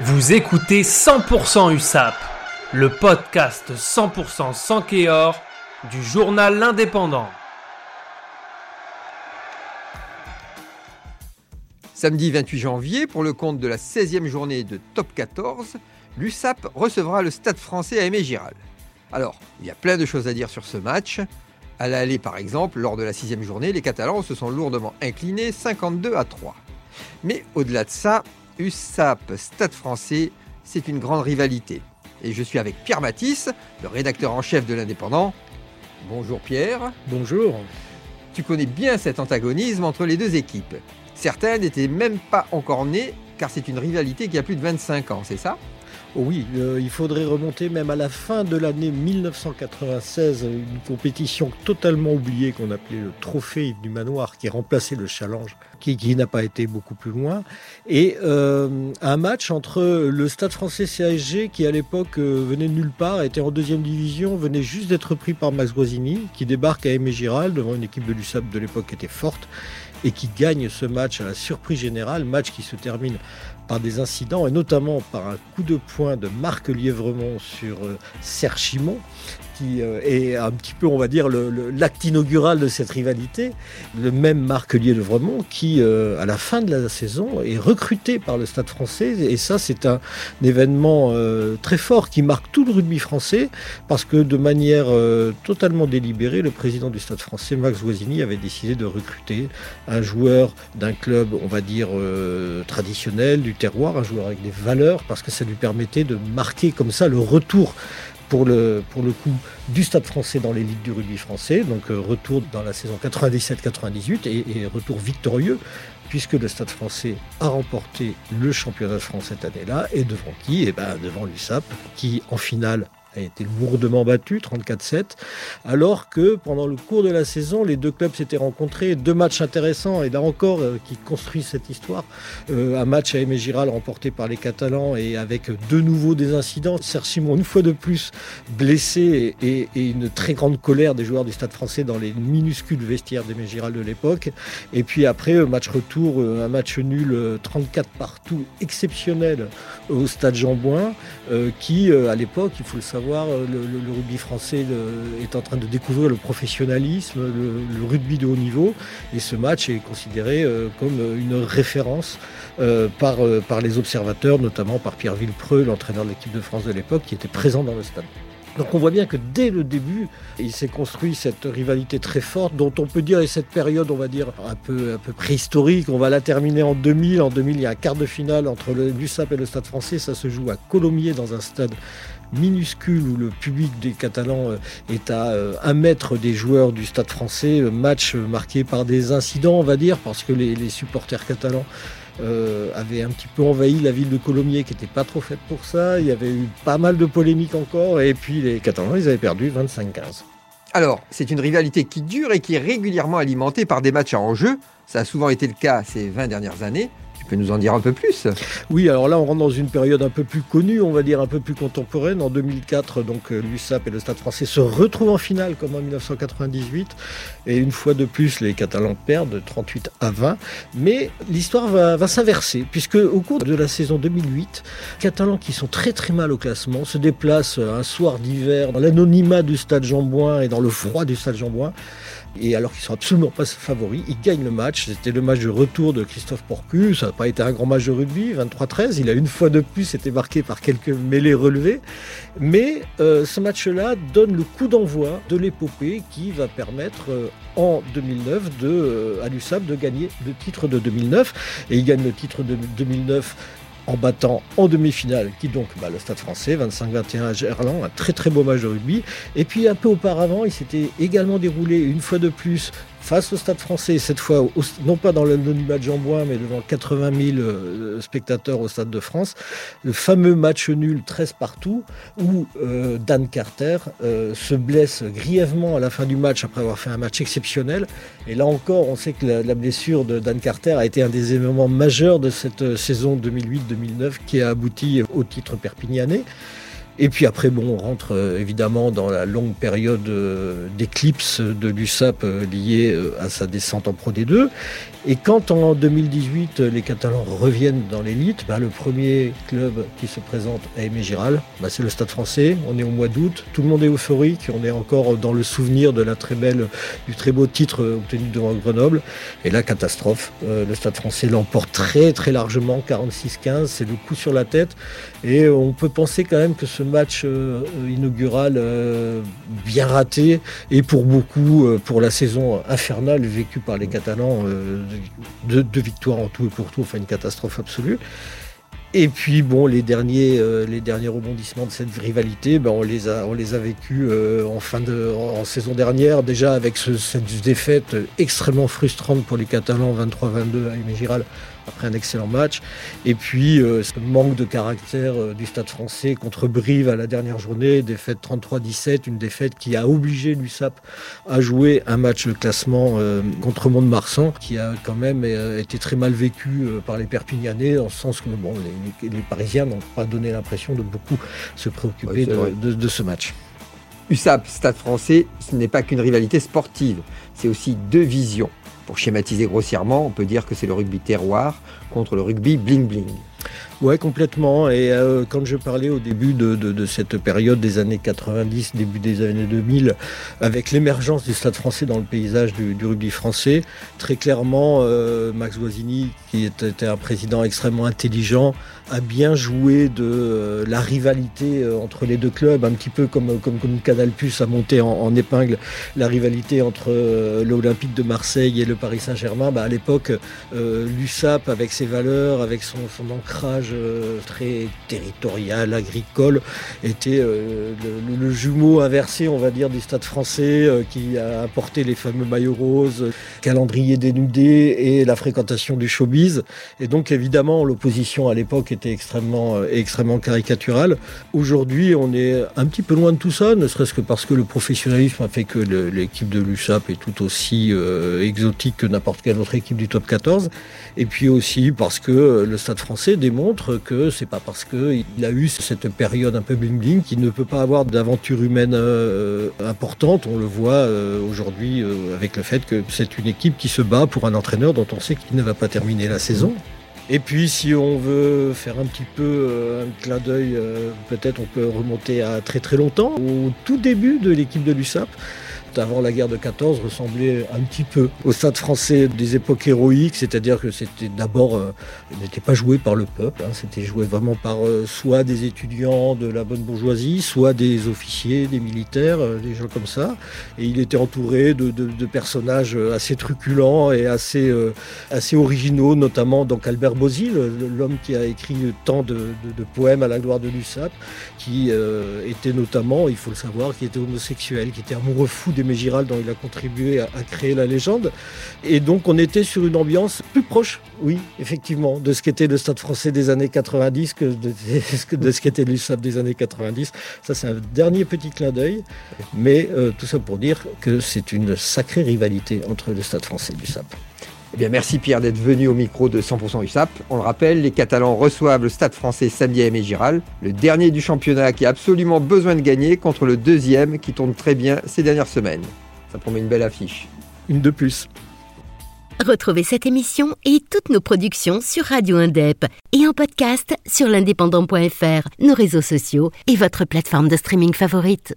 Vous écoutez 100% USAP, le podcast 100% sans Kéor du journal L'Indépendant. Samedi 28 janvier, pour le compte de la 16e journée de Top 14, l'USAP recevra le Stade français à Aimé Giral. Alors, il y a plein de choses à dire sur ce match. À l'aller, par exemple, lors de la sixième journée, les Catalans se sont lourdement inclinés 52 à 3. Mais au-delà de ça, USAP Stade français, c'est une grande rivalité. Et je suis avec Pierre Matisse, le rédacteur en chef de l'Indépendant. Bonjour Pierre. Bonjour. Tu connais bien cet antagonisme entre les deux équipes. Certains n'étaient même pas encore nés, car c'est une rivalité qui a plus de 25 ans, c'est ça? Oui, euh, il faudrait remonter même à la fin de l'année 1996, une compétition totalement oubliée qu'on appelait le Trophée du Manoir, qui remplaçait le Challenge, qui, n'a pas été beaucoup plus loin, et euh, un match entre le Stade français CASG, qui à l'époque euh, venait de nulle part, était en deuxième division, venait juste d'être pris par Max Guazzini, qui débarque à Aimé Giral devant une équipe de l'USAP de l'époque qui était forte, et qui gagne ce match à la surprise générale, match qui se termine par des incidents et notamment par un coup de poing de Marc Lièvremont sur euh, Serge Chimon, qui euh, est un petit peu, on va dire, l'acte inaugural de cette rivalité. Le même Marc Lièvremont qui, euh, à la fin de la saison, est recruté par le Stade français. Et ça, c'est un, événement très fort qui marque tout le rugby français parce que de manière totalement délibérée, le président du Stade français, Max Guazzini, avait décidé de recruter un joueur d'un club, on va dire, traditionnel, du terroir, un joueur avec des valeurs, parce que ça lui permettait de marquer comme ça le retour pour le, pour le coup du Stade français dans l'élite du rugby français, donc euh, retour dans la saison 97-98 et, retour victorieux, puisque le Stade français a remporté le championnat de France cette année-là, et devant qui et eh ben, Devant l'USAP, qui en finale a été lourdement battu, 34-7, alors que pendant le cours de la saison, les deux clubs s'étaient rencontrés, deux matchs intéressants, et là encore, euh, qui construisent cette histoire, euh, un match à Aimé Giral remporté par les Catalans, et avec de nouveau des incidents, Serge Simon une fois de plus blessé, et, une très grande colère des joueurs du Stade français dans les minuscules vestiaires d'Aimé Giral de l'époque, et puis après, euh, match retour, un match nul, 34 partout, exceptionnel au Stade Jean-Bouin, qui, à l'époque, il faut le savoir, euh, le, rugby français est en train de découvrir le professionnalisme, le, rugby de haut niveau. Et ce match est considéré euh, comme une référence euh, par, par les observateurs, notamment par Pierre Villepreux, l'entraîneur de l'équipe de France de l'époque, qui était présent dans le stade. Donc on voit bien que dès le début, il s'est construit cette rivalité très forte dont on peut dire, et cette période, on va dire, un peu, un peu préhistorique, on va la terminer en 2000. En 2000, il y a un quart de finale entre le l'USAP et le Stade français. Ça se joue à Colomiers dans un stade minuscule où le public des Catalans euh, est à euh, un mètre des joueurs du Stade français. Euh, match marqué par des incidents, on va dire, parce que les, supporters catalans avaient un petit peu envahi la ville de Colomiers qui n'était pas trop faite pour ça. Il y avait eu pas mal de polémiques encore et puis les Catalans, ils avaient perdu 25-15. Alors, c'est une rivalité qui dure et qui est régulièrement alimentée par des matchs à enjeu. Ça a souvent été le cas ces 20 dernières années. Tu peux nous en dire un peu plus? Oui, alors là, on rentre dans une période un peu plus connue, on va dire un peu plus contemporaine. En 2004, donc euh, l'USAP et le Stade français se retrouvent en finale comme en 1998. Et une fois de plus, les Catalans perdent 38 à 20. Mais l'histoire va, s'inverser, puisque au cours de la saison 2008, les Catalans qui sont très très mal au classement se déplacent un soir d'hiver dans l'anonymat du Stade Jean-Bouin et dans le froid du Stade Jean-Bouin et alors qu'ils sont absolument pas favoris, ils gagnent le match. C'était le match de retour de Christophe Porcu. Ça n'a pas été un grand match de rugby, 23-13. Il a une fois de plus été marqué par quelques mêlées relevées. Mais euh, ce match-là donne le coup d'envoi de l'épopée qui va permettre euh, en 2009 de, euh, à l'USAP de gagner le titre de 2009. Et il gagne le titre de 2009 en battant en demi-finale, qui donc bah, le Stade français, 25-21 à Gerland, un très très beau match de rugby. Et puis un peu auparavant, il s'était également déroulé une fois de plus face au Stade français, cette fois non pas dans l'anonymat de Jean Bois, mais devant 80 000 euh, spectateurs au Stade de France, le fameux match nul 13 partout, où euh, Dan Carter euh, se blesse grièvement à la fin du match après avoir fait un match exceptionnel. Et là encore, on sait que la, blessure de Dan Carter a été un des événements majeurs de cette saison 2008-2009 qui a abouti au titre perpignanais. Et puis après, bon, on rentre euh, évidemment dans la longue période euh, d'éclipse de l'USAP euh, liée à sa descente en Pro D2. Et quand en 2018 les Catalans reviennent dans l'élite, bah, le premier club qui se présente à Aimé Giral, bah, c'est le Stade français. On est au mois d'août, tout le monde est euphorique, on est encore dans le souvenir de la très belle, du très beau titre obtenu devant Grenoble. Et la catastrophe, le Stade français l'emporte très très largement, 46-15, c'est le coup sur la tête. Et on peut penser quand même que ce match euh, inaugural euh, bien raté et pour beaucoup euh, pour la saison infernale vécue par les Catalans, deux, victoires en tout et pour tout, enfin une catastrophe absolue. Et puis bon, les derniers, les derniers rebondissements de cette rivalité, ben, on les a, on les a vécus en fin de, en, saison dernière, déjà avec cette défaite extrêmement frustrante pour les Catalans, 23-22 à Aimé Giral après un excellent match. Et puis euh, ce manque de caractère euh, du Stade français contre Brive à la dernière journée, défaite 33-17, une défaite qui a obligé l'USAP à jouer un match de classement euh, contre Mont-de-Marsan, qui a quand même été très mal vécu par les Perpignanais, en sens que bon, les, Parisiens n'ont pas donné l'impression de beaucoup se préoccuper de, ce match. USAP, Stade français, ce n'est pas qu'une rivalité sportive, c'est aussi deux visions. Pour schématiser grossièrement, on peut dire que c'est le rugby terroir contre le rugby bling-bling. Ouais, complètement. Et euh, quand je parlais au début de, cette période des années 90, début des années 2000, avec l'émergence du stade français dans le paysage du, rugby français, très clairement, euh, Max Guazzini, qui était un président extrêmement intelligent, a bien joué de euh, la rivalité entre les deux clubs, un petit peu comme, comme, Canal Plus a monté en, épingle la rivalité entre l'Olympique de Marseille et le Paris Saint-Germain. Bah, à l'époque, l'USAP, avec ses valeurs, avec son ancrage euh, très territorial, agricole, était euh, le, jumeau inversé, on va dire, du stade français euh, qui a apporté les fameux maillots roses, calendrier dénudé et la fréquentation du showbiz. Et donc évidemment, l'opposition à l'époque était extrêmement, extrêmement caricaturale. Aujourd'hui, on est un petit peu loin de tout ça, ne serait-ce que parce que le professionnalisme a fait que l'équipe de l'USAP est tout aussi exotique que n'importe quelle autre équipe du top 14. Et puis aussi parce que le stade français démontre que c'est pas parce qu'il a eu cette période un peu bling-bling qu'il ne peut pas avoir d'aventure humaine euh, importante. On le voit euh, aujourd'hui euh, avec le fait que c'est une équipe qui se bat pour un entraîneur dont on sait qu'il ne va pas terminer la saison. Et puis si on veut faire un petit peu un clin d'œil, peut-être on peut remonter à très très longtemps, au tout début de l'équipe de l'USAP avant la guerre de 14 ressemblait un petit peu au stade français des époques héroïques, c'est-à-dire que c'était d'abord, euh, n'était pas joué par le peuple, hein. c'était joué vraiment par euh, soit des étudiants de la bonne bourgeoisie, soit des officiers, des militaires, euh, des gens comme ça. Et il était entouré de, personnages assez truculents et assez, assez originaux, notamment donc Albert Bozil, l'homme qui a écrit tant de, poèmes à la gloire de l'USAP, qui était notamment, il faut le savoir, qui était homosexuel, qui était amoureux fou des Giral dont il a contribué à, créer la légende. Et donc on était sur une ambiance plus proche, oui, effectivement, de ce qu'était le Stade français des années 90 que de, ce qu'était l'USAP des années 90. Ça c'est un dernier petit clin d'œil, mais euh, tout ça pour dire que c'est une sacrée rivalité entre le Stade français et l'USAP. Eh bien, merci Pierre d'être venu au micro de 100% USAP. On le rappelle, les Catalans reçoivent le Stade français samedi à Giral, le dernier du championnat qui a absolument besoin de gagner contre le deuxième qui tourne très bien ces dernières semaines. Ça promet une belle affiche. Une de plus. Retrouvez cette émission et toutes nos productions sur Radio Indep et en podcast sur l'indépendant.fr, nos réseaux sociaux et votre plateforme de streaming favorite.